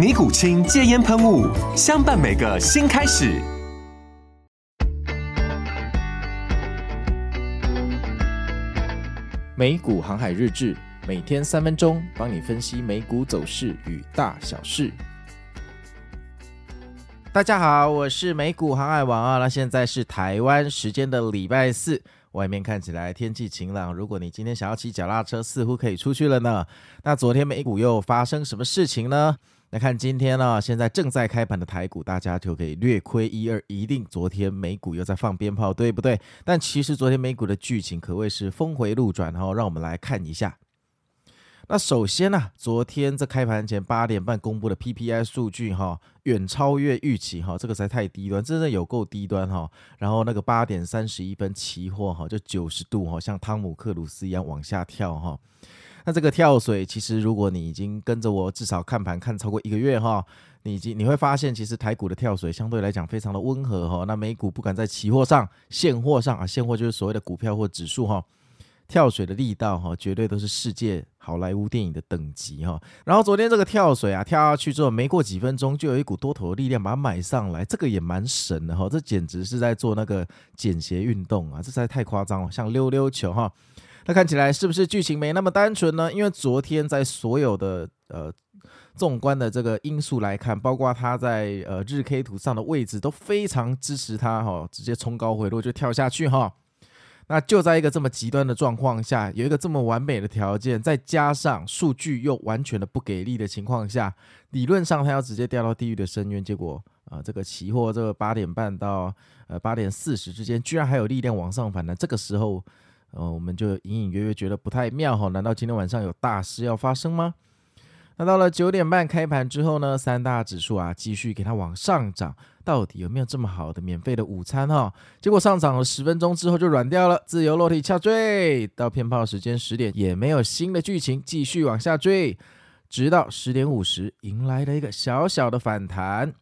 尼古清戒烟喷雾，相伴每个新开始。美股航海日志，每天三分钟，帮你分析美股走势与大小事。大家好，我是美股航海王啊。那现在是台湾时间的礼拜四，外面看起来天气晴朗。如果你今天想要骑脚踏车，似乎可以出去了呢。那昨天美股又发生什么事情呢？来看今天呢、现在正在开盘的台股，大家就可以略窥一二，一定昨天美股又在放鞭炮，对不对？但其实昨天美股的剧情可谓是峰回路转哈，让我们来看一下。那首先呢、昨天在开盘前八点半公布的 PPI 数据哈，远超越预期哈，这个才太低端，真的有够低端哈。然后那个八点三十一分期货哈，就九十度哈，像汤姆克鲁斯一样往下跳哈。那这个跳水，其实如果你已经跟着我至少看盘看超过一个月哈，你已经你会发现，其实台股的跳水相对来讲非常的温和哈。那美股不管在期货上、现货上啊，现货就是所谓的股票或指数哈，跳水的力道哈，绝对都是世界好莱坞电影的等级哈。然后昨天这个跳水啊，跳下去之后，没过几分钟就有一股多头的力量把它买上来，这个也蛮神的哈。这简直是在做那个简鞋运动啊，这实在太夸张了，像溜溜球哈。那看起来是不是剧情没那么单纯呢？因为昨天在所有的呃纵观的这个因素来看，包括它在呃日 K 图上的位置都非常支持它哈，直接冲高回落就跳下去哈。那就在一个这么极端的状况下，有一个这么完美的条件，再加上数据又完全的不给力的情况下，理论上它要直接掉到地狱的深渊。结果啊、这个期货这个八点半到呃八点四十之间，居然还有力量往上反弹，这个时候。呃，我们就隐隐约约觉得不太妙哈，难道今天晚上有大事要发生吗？那到了九点半开盘之后呢，三大指数啊继续给它往上涨，到底有没有这么好的免费的午餐哈？结果上涨了十分钟之后就软掉了，自由落体下坠，到骗炮时间十点也没有新的剧情，继续往下坠，直到十点五十迎来了一个小小的反弹。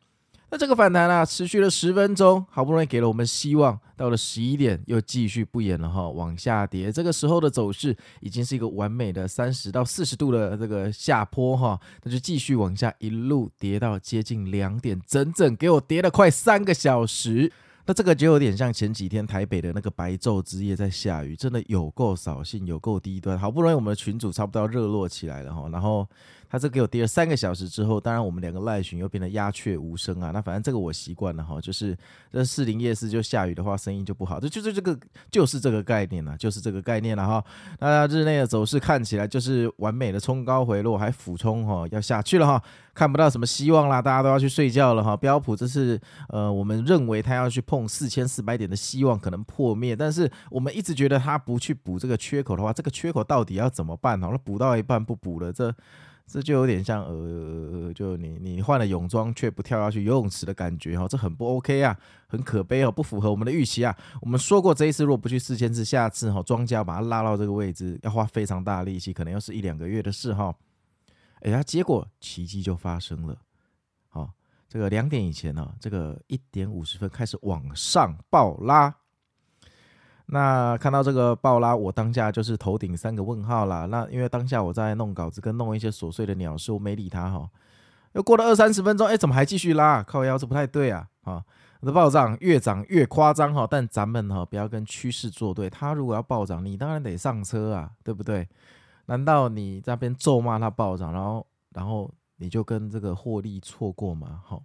那这个反弹啊，持续了十分钟，好不容易给了我们希望。到了十一点，又继续不演了哈，往下跌。这个时候的走势已经是一个完美的三十到四十度的这个下坡哈，那就继续往下，一路跌到接近两点，整整给我跌了快三个小时。那这个就有点像前几天台北的那个白昼之夜在下雨，真的有够扫兴，有够低端。好不容易我们的群组差不多要热络起来了哈，然后。他这给我跌了三个小时之后，当然我们两个赖群又变得鸦雀无声啊。那反正这个我习惯了哈，就是这士林夜市就下雨的话，声音就不好。这就是这个就是这个概念了，就是这个概念了哈。那日内的走势看起来就是完美的冲高回落，还俯冲哈，要下去了哈，看不到什么希望啦，大家都要去睡觉了哈。标普这是呃，我们认为它要去碰四千四百点的希望可能破灭，但是我们一直觉得它不去补这个缺口的话，这个缺口到底要怎么办？好了，补到一半不补了，这。这就有点像呃，就你你换了泳装却不跳下去游泳池的感觉哈，这很不 OK 啊，很可悲哦，不符合我们的预期啊。我们说过这一次若不去四千次，下次哈庄家把它拉到这个位置，要花非常大的力气，可能要是一两个月的事哈。哎呀，结果奇迹就发生了，好，这个两点以前呢，这个一点五十分开始往上暴拉。那看到这个暴拉，我当下就是头顶三个问号啦。那因为当下我在弄稿子跟弄一些琐碎的鸟事，我没理他哈。又过了二三十分钟，哎，怎么还继续拉？靠腰，这不太对啊！啊，这暴涨越涨越夸张哈。但咱们哈不要跟趋势作对，它如果要暴涨，你当然得上车啊，对不对？难道你在那边咒骂它暴涨，然后然后你就跟这个获利错过吗？哈。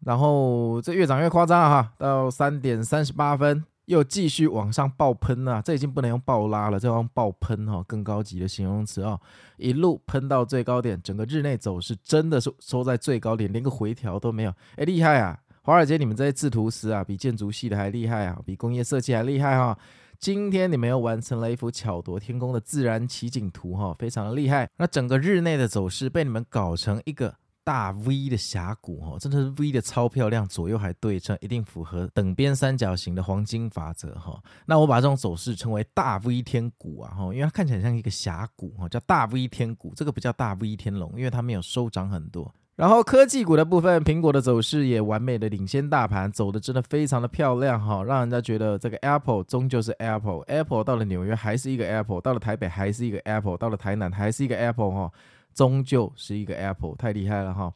然后这越涨越夸张哈，到三点三十八分又继续往上爆喷啊！这已经不能用爆拉了，这要用爆喷哈，更高级的形容词啊！一路喷到最高点，整个日内走势真的是收在最高点，连个回调都没有，哎，厉害啊！华尔街你们这些制图师啊，比建筑系的还厉害啊，比工业设计还厉害哈！今天你们又完成了一幅巧夺天工的自然奇景图哈，非常的厉害。那整个日内的走势被你们搞成一个大 V 的峡谷哈，真的是 V 的超漂亮，左右还对称，一定符合等边三角形的黄金法则哈。那我把这种走势称为大 V 天谷啊哈，因为它看起来像一个峡谷哈，叫大 V 天谷。这个不叫大 V 天龙，因为它没有收涨很多。然后科技股的部分，苹果的走势也完美的领先大盘，走的真的非常的漂亮哈，让人家觉得这个 Apple 终究是 Apple，Apple 到了纽约还是一个 Apple，到了台北还是一个 Apple，到了台南还是一个 Apple 哈，终究是一个 Apple，太厉害了哈。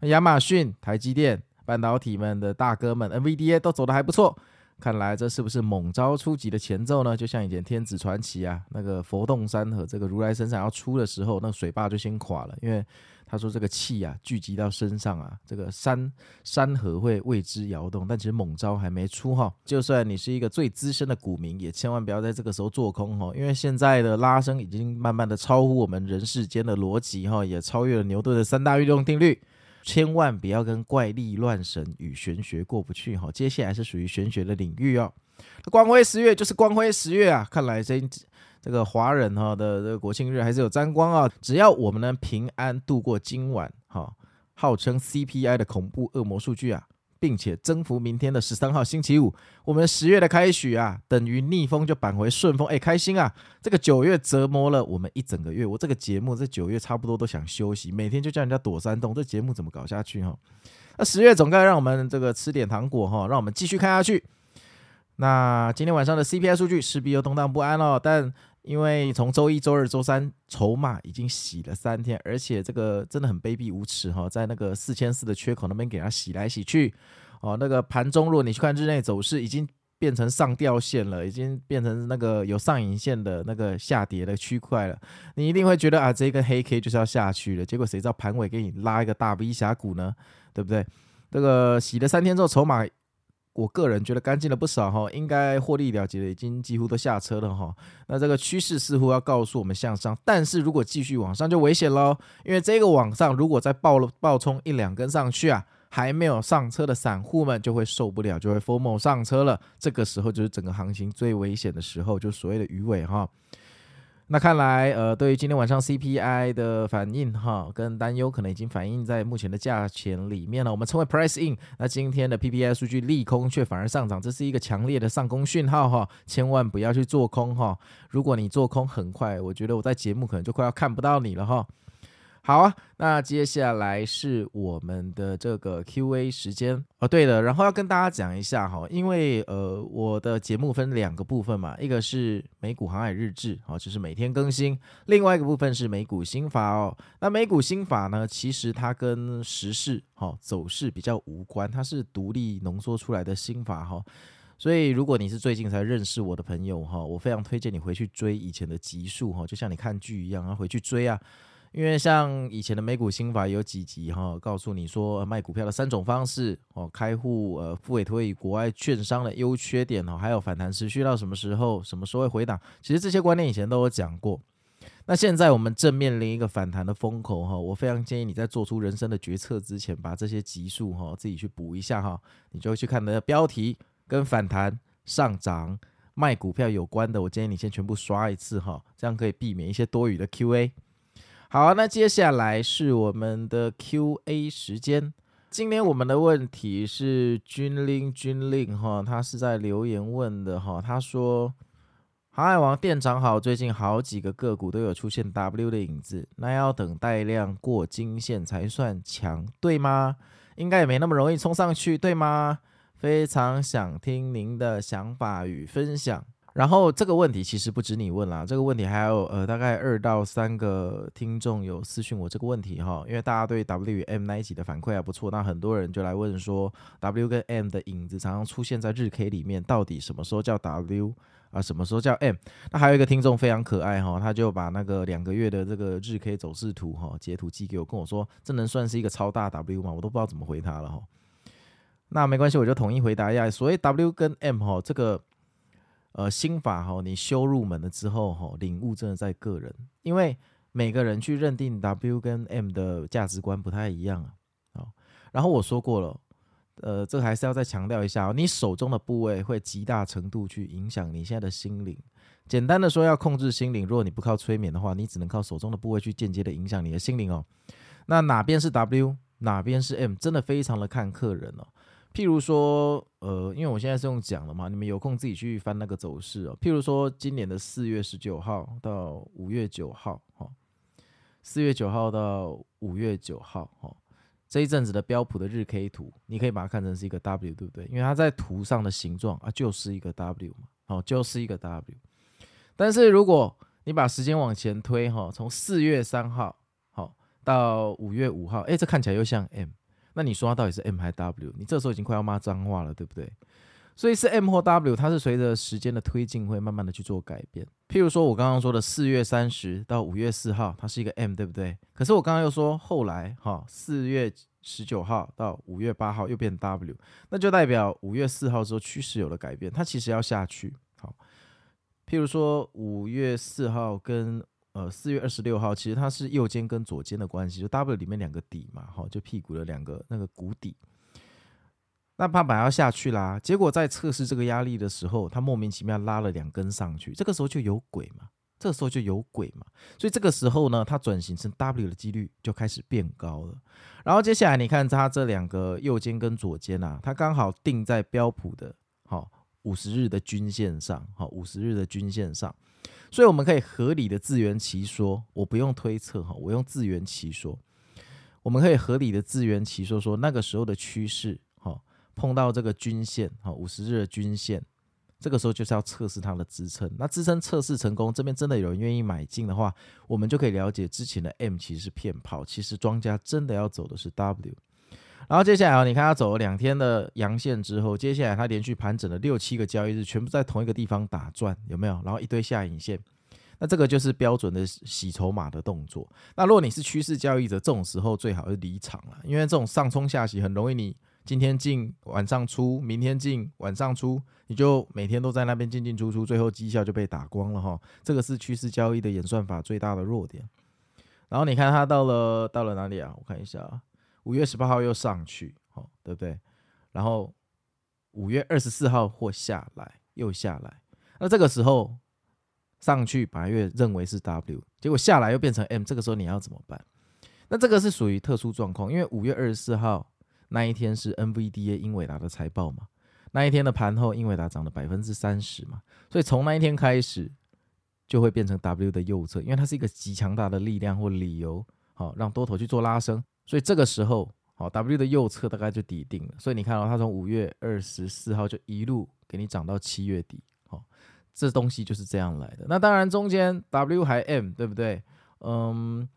亚马逊、台积电、半导体们的大哥们 NVDA 都走得还不错，看来这是不是猛招出击的前奏呢？就像以前天子传奇啊，那个佛动山和这个如来神掌要出的时候，那水坝就先垮了，因为。他说：“这个气啊，聚集到身上啊，这个山山河会为之摇动。但其实猛招还没出哈，就算你是一个最资深的股民，也千万不要在这个时候做空哈，因为现在的拉升已经慢慢的超乎我们人世间的逻辑哈，也超越了牛顿的三大运动定律。千万不要跟怪力乱神与玄学过不去哈。接下来是属于玄学的领域哦。光辉十月就是光辉十月啊，看来真。”这个华人哈的这个国庆日还是有沾光啊！只要我们能平安度过今晚哈，号称 CPI 的恐怖恶魔数据啊，并且征服明天的十三号星期五，我们十月的开许啊，等于逆风就扳回顺风，哎，开心啊！这个九月折磨了我们一整个月，我这个节目这九月差不多都想休息，每天就叫人家躲山洞，这节目怎么搞下去哈？那十月总该让我们这个吃点糖果哈，让我们继续看下去。那今天晚上的 CPI 数据势必又动荡不安了，但。因为从周一、周二、周三，筹码已经洗了三天，而且这个真的很卑鄙无耻哈，在那个四千四的缺口那边给它洗来洗去，哦，那个盘中如果你去看日内走势，已经变成上吊线了，已经变成那个有上影线的那个下跌的区块了，你一定会觉得啊，这个黑 K 就是要下去了，结果谁知道盘尾给你拉一个大 V 峡谷呢？对不对？这个洗了三天之后，筹码。我个人觉得干净了不少哈，应该获利了结的已经几乎都下车了哈。那这个趋势似乎要告诉我们向上，但是如果继续往上就危险喽，因为这个往上如果再爆了爆冲一两根上去啊，还没有上车的散户们就会受不了，就会 FOMO 上车了。这个时候就是整个行情最危险的时候，就所谓的鱼尾哈。那看来，呃，对于今天晚上 CPI 的反应，哈，跟担忧可能已经反映在目前的价钱里面了。我们称为 Price In。那今天的 PPI 数据利空却反而上涨，这是一个强烈的上攻讯号，哈，千万不要去做空，哈。如果你做空，很快，我觉得我在节目可能就快要看不到你了，哈。好啊，那接下来是我们的这个 Q&A 时间哦。对了，然后要跟大家讲一下哈，因为呃，我的节目分两个部分嘛，一个是美股航海日志，哦，就是每天更新；另外一个部分是美股新法哦。那美股新法呢，其实它跟时事哈走势比较无关，它是独立浓缩出来的新法哈。所以如果你是最近才认识我的朋友哈，我非常推荐你回去追以前的集数哈，就像你看剧一样，要回去追啊。因为像以前的美股心法有几集哈，告诉你说卖股票的三种方式哦，开户呃，复委托与国外券商的优缺点哦，还有反弹持续到什么时候，什么时候会回档，其实这些观念以前都有讲过。那现在我们正面临一个反弹的风口哈，我非常建议你在做出人生的决策之前，把这些集数哈自己去补一下哈，你就会去看的标题跟反弹上涨卖股票有关的，我建议你先全部刷一次哈，这样可以避免一些多余的 Q&A。好，那接下来是我们的 Q&A 时间。今天我们的问题是军令军令哈，他是在留言问的哈。他说：“航海王店长好，最近好几个个股都有出现 W 的影子，那要等带量过金线才算强，对吗？应该也没那么容易冲上去，对吗？非常想听您的想法与分享。”然后这个问题其实不止你问啦，这个问题还有呃大概二到三个听众有私讯我这个问题哈，因为大家对 W 与 M 那一集的反馈还不错，那很多人就来问说 W 跟 M 的影子常常出现在日 K 里面，到底什么时候叫 W 啊，什么时候叫 M？那还有一个听众非常可爱哈，他就把那个两个月的这个日 K 走势图哈截图寄给我，跟我说这能算是一个超大 W 吗？我都不知道怎么回他了哈。那没关系，我就统一回答一下。所谓 W 跟 M 哈，这个呃心法哈，你修入门了之后哈，领悟真的在个人，因为每个人去认定 W 跟 M 的价值观不太一样啊。好，然后我说过了，呃，这个还是要再强调一下，哦你手中的部位会极大程度去影响你现在的心灵。简单的说，要控制心灵，如果你不靠催眠的话，你只能靠手中的部位去间接的影响你的心灵哦。那哪边是 W，哪边是 M，真的非常的看客人哦。譬如说，呃，因为我现在是用讲的嘛，你们有空自己去翻那个走势哦。譬如说，今年的四月十九号到五月九号，哈，四月九号到五月九号，哈，这一阵子的标普的日 K 图，你可以把它看成是一个 W，对不对？因为它在图上的形状啊，就是一个 W 嘛，哦，就是一个 W。但是如果你把时间往前推，哈，从四月三号，好，到五月五号，哎，这看起来又像 M。那你说它到底是 M 还是 W？你这时候已经快要骂脏话了，对不对？所以是 M 或 W，它是随着时间的推进会慢慢的去做改变。譬如说我刚刚说的四月三十到五月四号，它是一个 M，对不对？可是我刚刚又说后来哈，四月十九号到五月八号又变 W，那就代表五月四号之后趋势有了改变，它其实要下去。好，譬如说五月四号跟。呃，四月二十六号，其实它是右肩跟左肩的关系，就 W 里面两个底嘛，哈，就屁股的两个那个谷底。那它本来要下去啦，结果在测试这个压力的时候，它莫名其妙拉了两根上去，这个时候就有鬼嘛，这个时候就有鬼嘛，所以这个时候呢，它转型成 W 的几率就开始变高了。然后接下来你看它这两个右肩跟左肩啊，它刚好定在标普的好五十日的均线上，好五十日的均线上。所以我们可以合理的自圆其说，我不用推测哈，我用自圆其说。我们可以合理的自圆其说，说那个时候的趋势哈，碰到这个均线哈，五十日的均线，这个时候就是要测试它的支撑。那支撑测试成功，这边真的有人愿意买进的话，我们就可以了解之前的 M 其实是骗炮，其实庄家真的要走的是 W。然后接下来啊你看它走了两天的阳线之后，接下来它连续盘整了六七个交易日，全部在同一个地方打转，有没有？然后一堆下影线，那这个就是标准的洗筹码的动作。那如果你是趋势交易者，这种时候最好是离场了，因为这种上冲下洗很容易，你今天进晚上出，明天进晚上出，你就每天都在那边进进出出，最后绩效就被打光了哈。这个是趋势交易的演算法最大的弱点。然后你看它到了到了哪里啊？我看一下啊。五月十八号又上去，哦，对不对？然后五月二十四号或下来，又下来。那这个时候上去，八月认为是 W，结果下来又变成 M。这个时候你要怎么办？那这个是属于特殊状况，因为五月二十四号那一天是 NVDA 英伟达的财报嘛，那一天的盘后英伟达涨了百分之三十嘛，所以从那一天开始就会变成 W 的右侧，因为它是一个极强大的力量或理由，好让多头去做拉升。所以这个时候，好 W 的右侧大概就底定了。所以你看到它从五月二十四号就一路给你涨到七月底，好，这东西就是这样来的。那当然中间 W 还 M 对不对？嗯，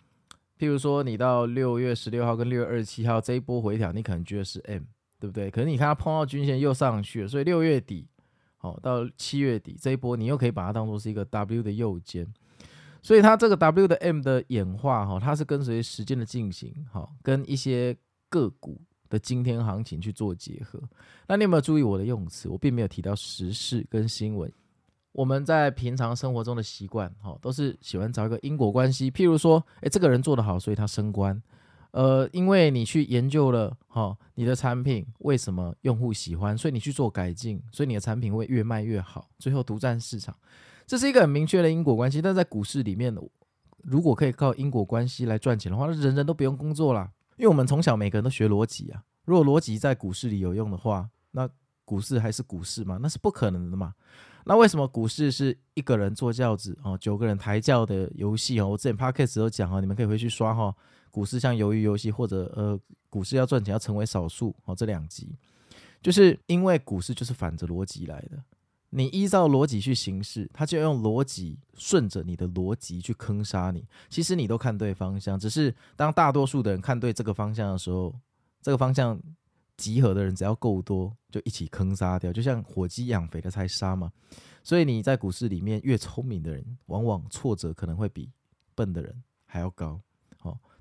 譬如说你到六月十六号跟六月二十七号这一波回调，你可能觉得是 M 对不对？可是你看它碰到均线又上去了，所以六月底好到七月底这一波，你又可以把它当做是一个 W 的右肩。所以它这个 W 的 M 的演化哈，它是跟随时间的进行哈，跟一些个股的今天行情去做结合。那你有没有注意我的用词？我并没有提到时事跟新闻。我们在平常生活中的习惯哈，都是喜欢找一个因果关系。譬如说，诶，这个人做得好，所以他升官。呃，因为你去研究了哈，你的产品为什么用户喜欢，所以你去做改进，所以你的产品会越卖越好，最后独占市场。这是一个很明确的因果关系，但在股市里面，如果可以靠因果关系来赚钱的话，那人人都不用工作了，因为我们从小每个人都学逻辑啊。如果逻辑在股市里有用的话，那股市还是股市吗？那是不可能的嘛。那为什么股市是一个人坐轿子哦，九个人抬轿的游戏哦？我之前 podcast 都讲哦，你们可以回去刷哈。股市像鱿鱼游戏，或者呃，股市要赚钱要成为少数哦，这两集就是因为股市就是反着逻辑来的。你依照逻辑去行事，他就用逻辑顺着你的逻辑去坑杀你。其实你都看对方向，只是当大多数的人看对这个方向的时候，这个方向集合的人只要够多，就一起坑杀掉。就像火鸡养肥了才杀嘛。所以你在股市里面越聪明的人，往往挫折可能会比笨的人还要高。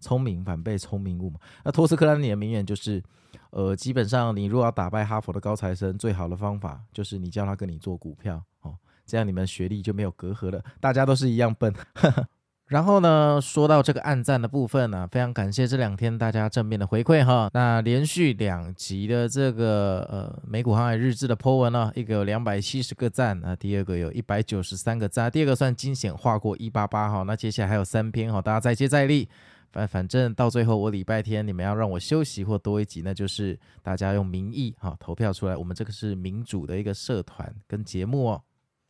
聪明反被聪明误嘛。那托斯克兰尼的名言就是，呃，基本上你如果要打败哈佛的高材生，最好的方法就是你叫他跟你做股票，哦，这样你们学历就没有隔阂了，大家都是一样笨。然后呢，说到这个暗赞的部分呢、非常感谢这两天大家正面的回馈哈。那连续两集的这个呃美股航海日志的 po 文呢，一个有两百七十个赞啊，第二个有一百九十三个赞，第二个算惊险划过一八八哈。那接下来还有三篇哈，大家再接再厉。反反正到最后我礼拜天你们要让我休息或多一集，那就是大家用民意哈投票出来。我们这个是民主的一个社团跟节目哦。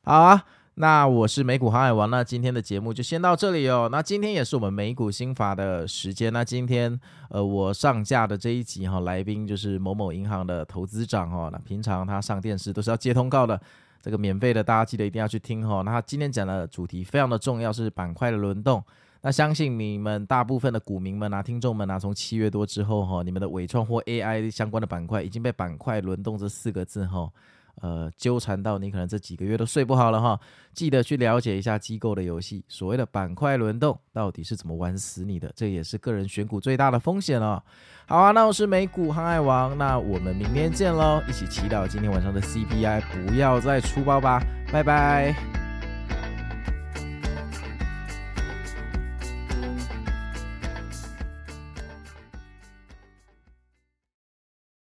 好啊。那我是美股航海王，那今天的节目就先到这里哦。那今天也是我们美股新法的时间。那今天呃，我上架的这一集哈，来宾就是某某银行的投资长哦。那平常他上电视都是要接通告的，这个免费的大家记得一定要去听哈。那他今天讲的主题非常的重要，是板块的轮动。那相信你们大部分的股民们啊、听众们啊，从七月多之后哈，你们的纬创或 AI 相关的板块已经被板块轮动这四个字哈。呃，纠缠到你可能这几个月都睡不好了哈，记得去了解一下机构的游戏，所谓的板块轮动到底是怎么玩死你的，这也是个人选股最大的风险哦。好啊，那我是美股航海王，那我们明天见喽，一起祈祷今天晚上的 CPI 不要再出包吧，拜拜。